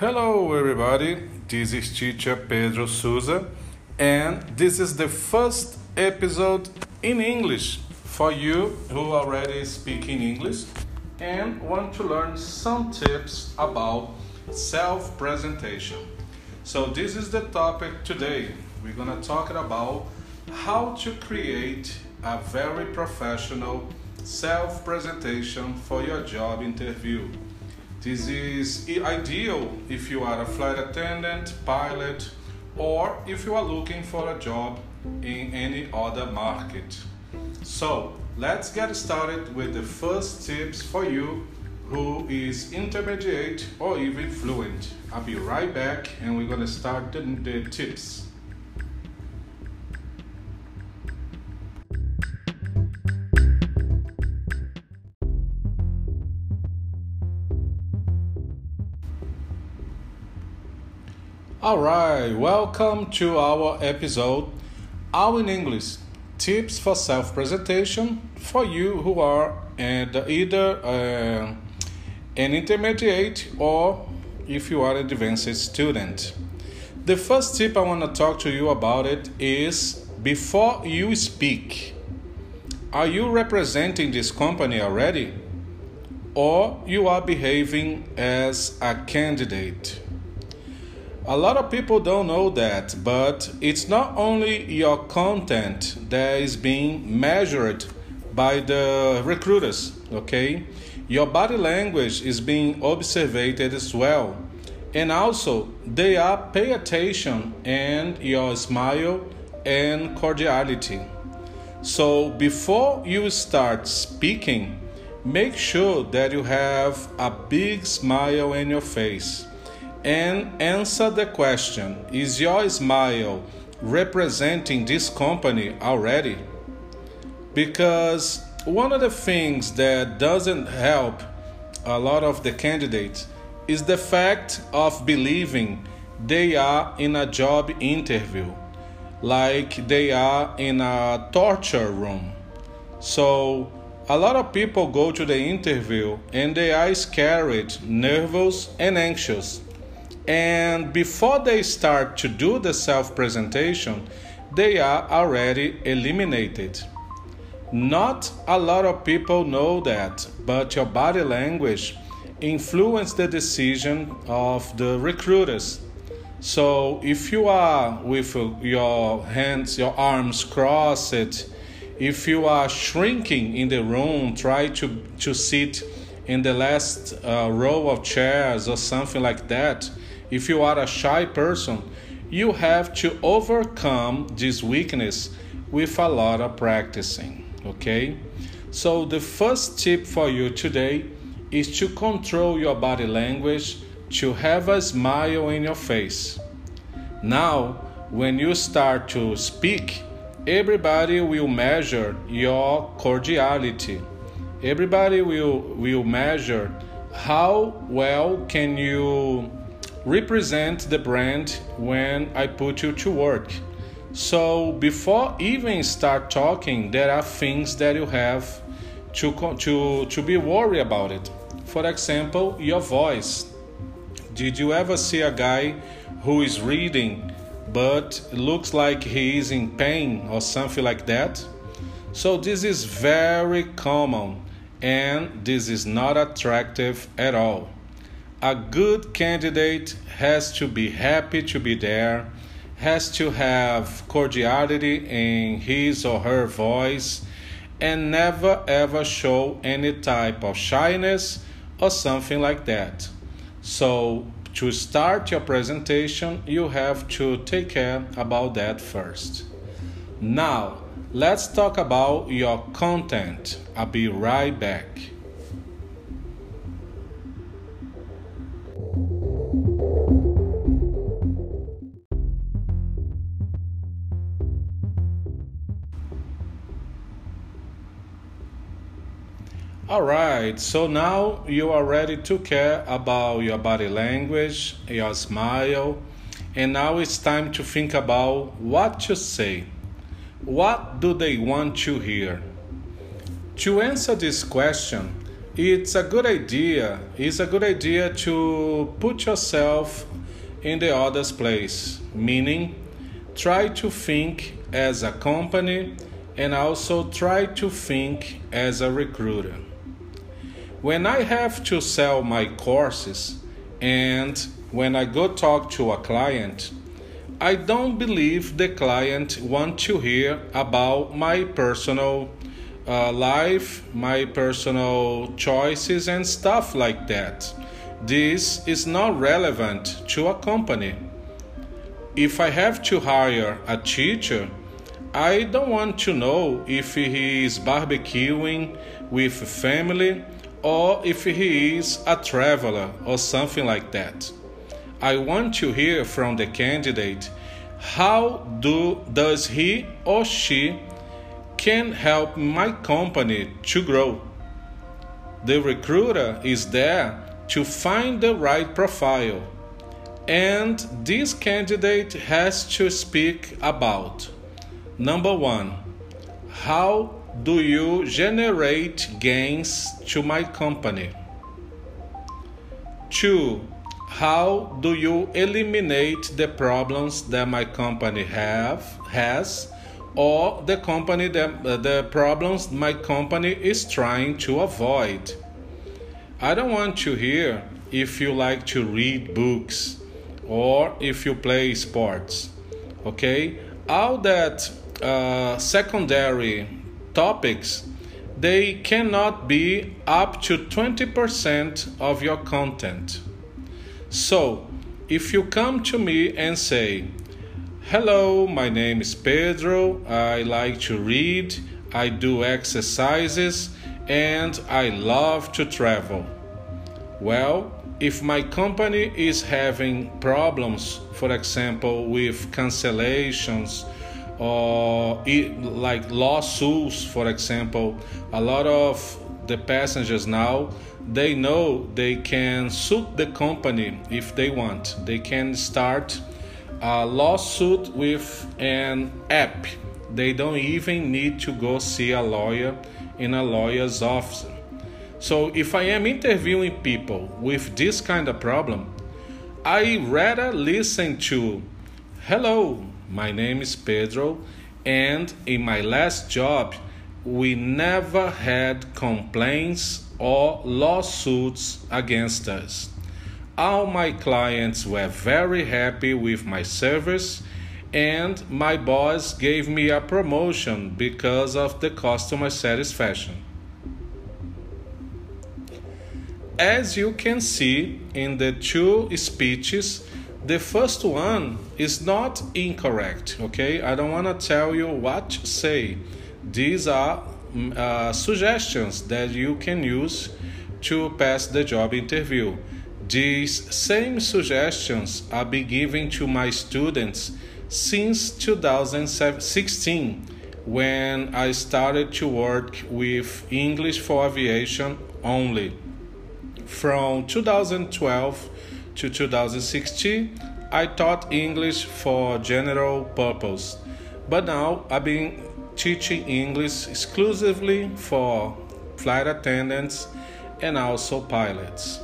Hello, everybody. This is teacher Pedro Souza, and this is the first episode in English for you who already speak in English and want to learn some tips about self presentation. So, this is the topic today. We're gonna talk about how to create a very professional self presentation for your job interview. This is ideal if you are a flight attendant, pilot, or if you are looking for a job in any other market. So, let's get started with the first tips for you who is intermediate or even fluent. I'll be right back and we're going to start the, the tips. All right, welcome to our episode All in English Tips for Self Presentation for you who are and either uh, an intermediate or if you are an advanced student. The first tip I want to talk to you about it is before you speak. Are you representing this company already? Or you are behaving as a candidate? A lot of people don't know that, but it's not only your content that is being measured by the recruiters, okay? Your body language is being observed as well. And also, they are pay attention and your smile and cordiality. So before you start speaking, make sure that you have a big smile in your face and answer the question Is your smile representing this company already? Because one of the things that doesn't help a lot of the candidates is the fact of believing they are in a job interview, like they are in a torture room. So, a lot of people go to the interview and they are scared, nervous, and anxious and before they start to do the self presentation, they are already eliminated. Not a lot of people know that, but your body language influences the decision of the recruiters. So if you are with your hands, your arms crossed, if you are shrinking in the room, try to, to sit in the last uh, row of chairs or something like that if you are a shy person, you have to overcome this weakness with a lot of practicing. Okay? So, the first tip for you today is to control your body language, to have a smile in your face. Now, when you start to speak, everybody will measure your cordiality. Everybody will, will measure how well can you represent the brand when I put you to work. So before even start talking, there are things that you have to to to be worried about it. For example, your voice. Did you ever see a guy who is reading but looks like he is in pain or something like that? So this is very common and this is not attractive at all. A good candidate has to be happy to be there, has to have cordiality in his or her voice, and never ever show any type of shyness or something like that. So, to start your presentation, you have to take care about that first. Now, let's talk about your content. I'll be right back. Right, so now you are ready to care about your body language, your smile, and now it's time to think about what to say. What do they want to hear? To answer this question, it's a good idea. It's a good idea to put yourself in the other's place, meaning try to think as a company and also try to think as a recruiter. When I have to sell my courses and when I go talk to a client, I don't believe the client want to hear about my personal uh, life, my personal choices, and stuff like that. This is not relevant to a company. If I have to hire a teacher, I don't want to know if he is barbecuing with family or if he is a traveler or something like that. I want to hear from the candidate how do does he or she can help my company to grow. The recruiter is there to find the right profile, and this candidate has to speak about number one, how do you generate gains to my company? Two, how do you eliminate the problems that my company have has or the company that the problems my company is trying to avoid. I don't want to hear if you like to read books or if you play sports. Okay? All that uh, secondary topics they cannot be up to 20% of your content. So, if you come to me and say, Hello, my name is Pedro. I like to read, I do exercises, and I love to travel. Well, if my company is having problems, for example, with cancellations Uh, or like lawsuits, for example, a lot of the passengers now they know they can sue the company if they want. They can start a lawsuit with an app. They don't even need to go see a lawyer in a lawyer's office. So if I am interviewing people with this kind of problem, I rather listen to Hello, my name is Pedro, and in my last job, we never had complaints or lawsuits against us. All my clients were very happy with my service, and my boss gave me a promotion because of the customer satisfaction. As you can see in the two speeches, the first one is not incorrect, okay? I don't want to tell you what to say. These are mm, uh, suggestions that you can use to pass the job interview. These same suggestions are being given to my students since 2016 when I started to work with English for Aviation only. From 2012 to 2016, I taught English for general purpose, but now I've been teaching English exclusively for flight attendants and also pilots.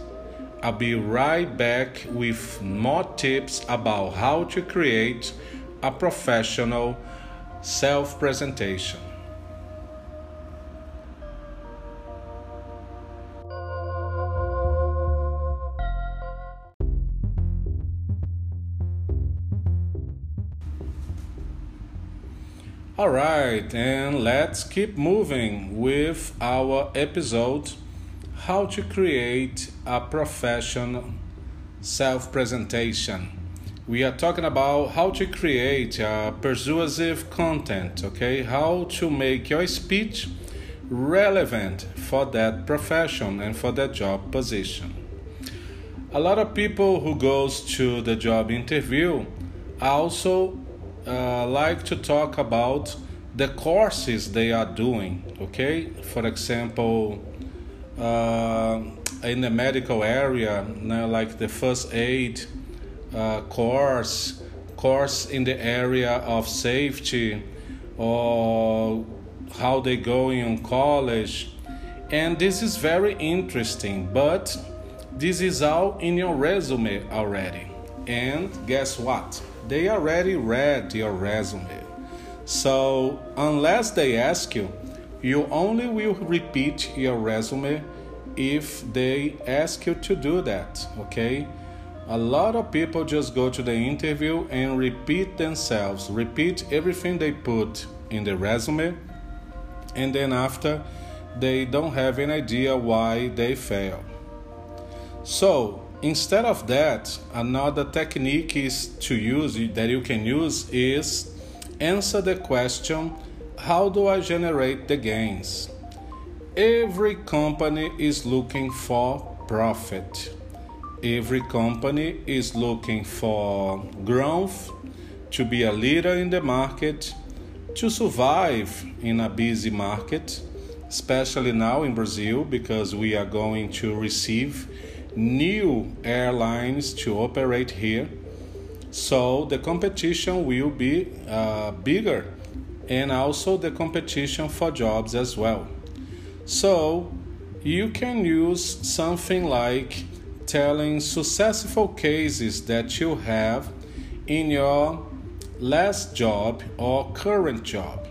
I'll be right back with more tips about how to create a professional self presentation. All right, and let's keep moving with our episode how to create a professional self presentation. We are talking about how to create a persuasive content, okay? How to make your speech relevant for that profession and for that job position. A lot of people who goes to the job interview also uh, like to talk about the courses they are doing, okay? For example, uh, in the medical area, like the first aid uh, course, course in the area of safety, or how they going on college, And this is very interesting, but this is all in your resume already. And guess what? They already read your resume. So, unless they ask you, you only will repeat your resume if they ask you to do that, okay? A lot of people just go to the interview and repeat themselves, repeat everything they put in the resume, and then after they don't have any idea why they fail. So, instead of that, another technique is to use that you can use is answer the question how do I generate the gains? Every company is looking for profit. Every company is looking for growth, to be a leader in the market, to survive in a busy market, especially now in Brazil because we are going to receive new airlines to operate here. So the competition will be uh, bigger and also the competition for jobs as well. So you can use something like telling successful cases that you have in your last job or current job.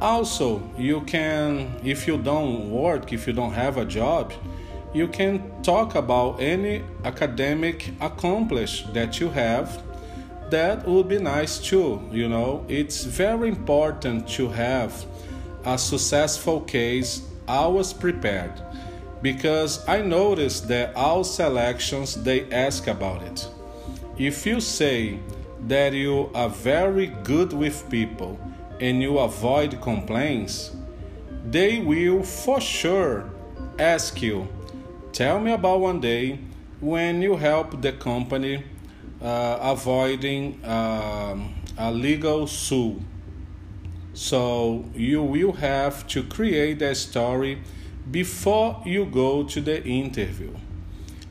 Also, you can, if you don't work, if you don't have a job, you can talk about any academic accomplishment that you have that would be nice too. You know, it's very important to have a successful case always prepared because I noticed that all selections they ask about it. If you say that you are very good with people and you avoid complaints, they will for sure ask you, Tell me about one day when you helped the company uh, avoiding um, a legal suit. So you will have to create a story before you go to the interview.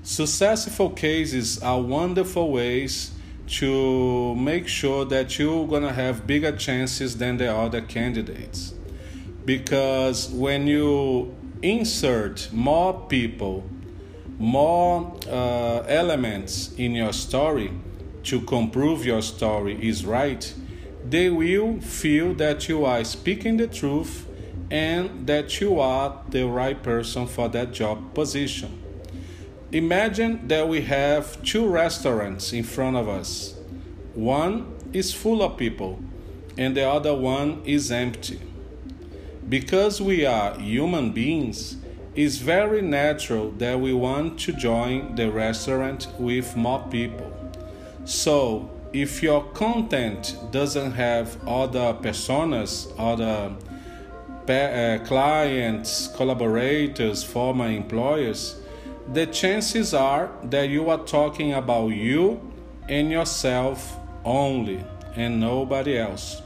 Successful cases are wonderful ways to make sure that you're to have bigger chances than the other candidates. Because when you insert more people more uh, elements in your story to prove your story is right, they will feel that you are speaking the truth and that you are the right person for that job position. Imagine that we have two restaurants in front of us. One is full of people and the other one is empty. Because we are human beings, it's very natural that we want to join the restaurant with more people. So, if your content doesn't have other personas, other uh, clients, collaborators, former employers, the chances are that you are talking about you and yourself only and nobody else.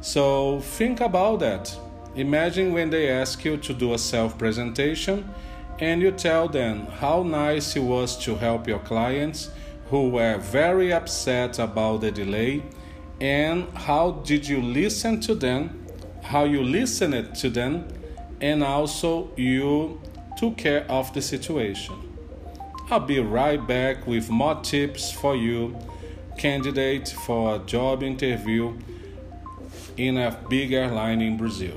So think about that. Imagine when they ask you to do a self presentation and you tell them how nice it was to help your clients who were very upset about the delay and how did you listen to them, how you listened to them, and also you took care of the situation. I'll be right back with more tips for you, candidate for a job interview in a big airline in Brazil.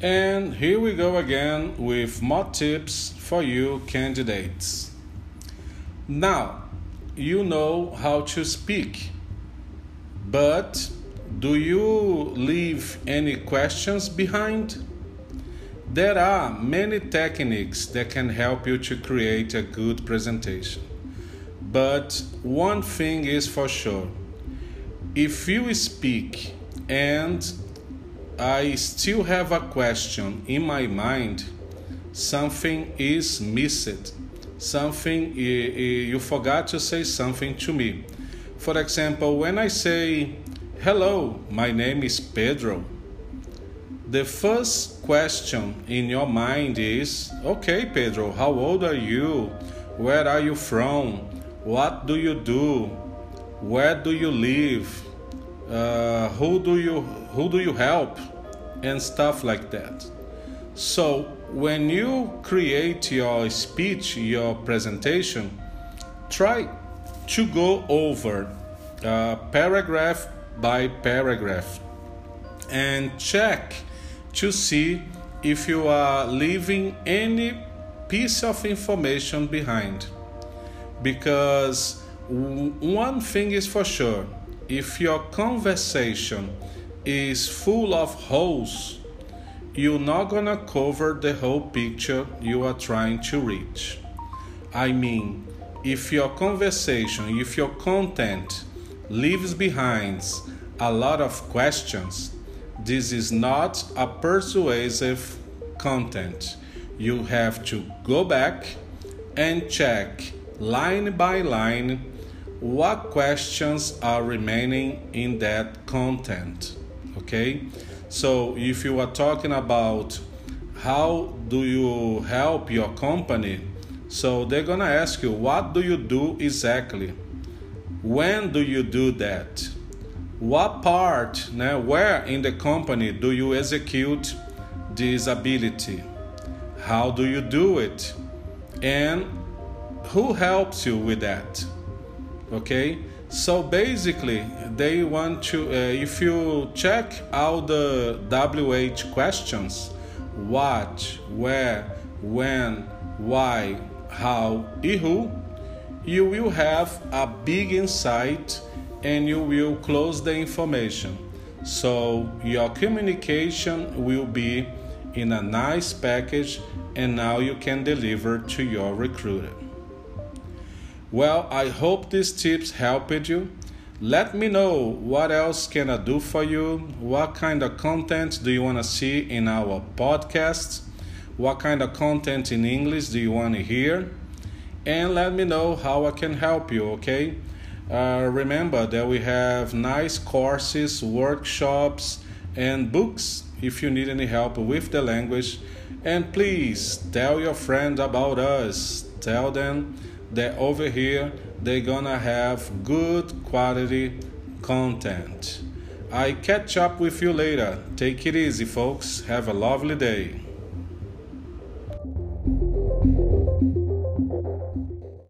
And here we go again with more tips for you candidates. Now, you know how to speak, but do you leave any questions behind? There are many techniques that can help you to create a good presentation. But one thing is for sure if you speak and I still have a question in my mind. Something is missed. Something eh, eh, you forgot to say something to me. For example, when I say, Hello, my name is Pedro, the first question in your mind is, Okay, Pedro, how old are you? Where are you from? What do you do? Where do you live? Uh, who do you who do you help? And stuff like that. So when you create your speech, your presentation, try to go over uh, paragraph by paragraph and check to see if you are leaving any piece of information behind. Because one thing is for sure if your conversation is full of holes, you're not gonna cover the whole picture you are trying to reach. I mean, if your conversation, if your content leaves behind a lot of questions, this is not a persuasive content. You have to go back and check line by line what questions are remaining in that content. Okay? So if you are talking about how do you help your company, so they're gonna ask you what do you do exactly? When do you do that? What part, né, where in the company do you execute this ability? How do you do it? And who helps you with that? Okay, so basically, they want to, uh, if you check all the WH questions what, where, when, why, how, who you will have a big insight and you will close the information. So your communication will be in a nice package and now you can deliver to your recruiter. Well, I hope these tips helped you. Let me know what else can I do for you? What kind of content do you want to see in our podcast? What kind of content in English do you want to hear? And let me know how I can help you, okay? Uh, remember that we have nice courses, workshops, and books if you need any help with the language. And please tell your friend about us. Tell them that over here they're gonna have good quality content. I catch up with you later. Take it easy, folks. Have a lovely day.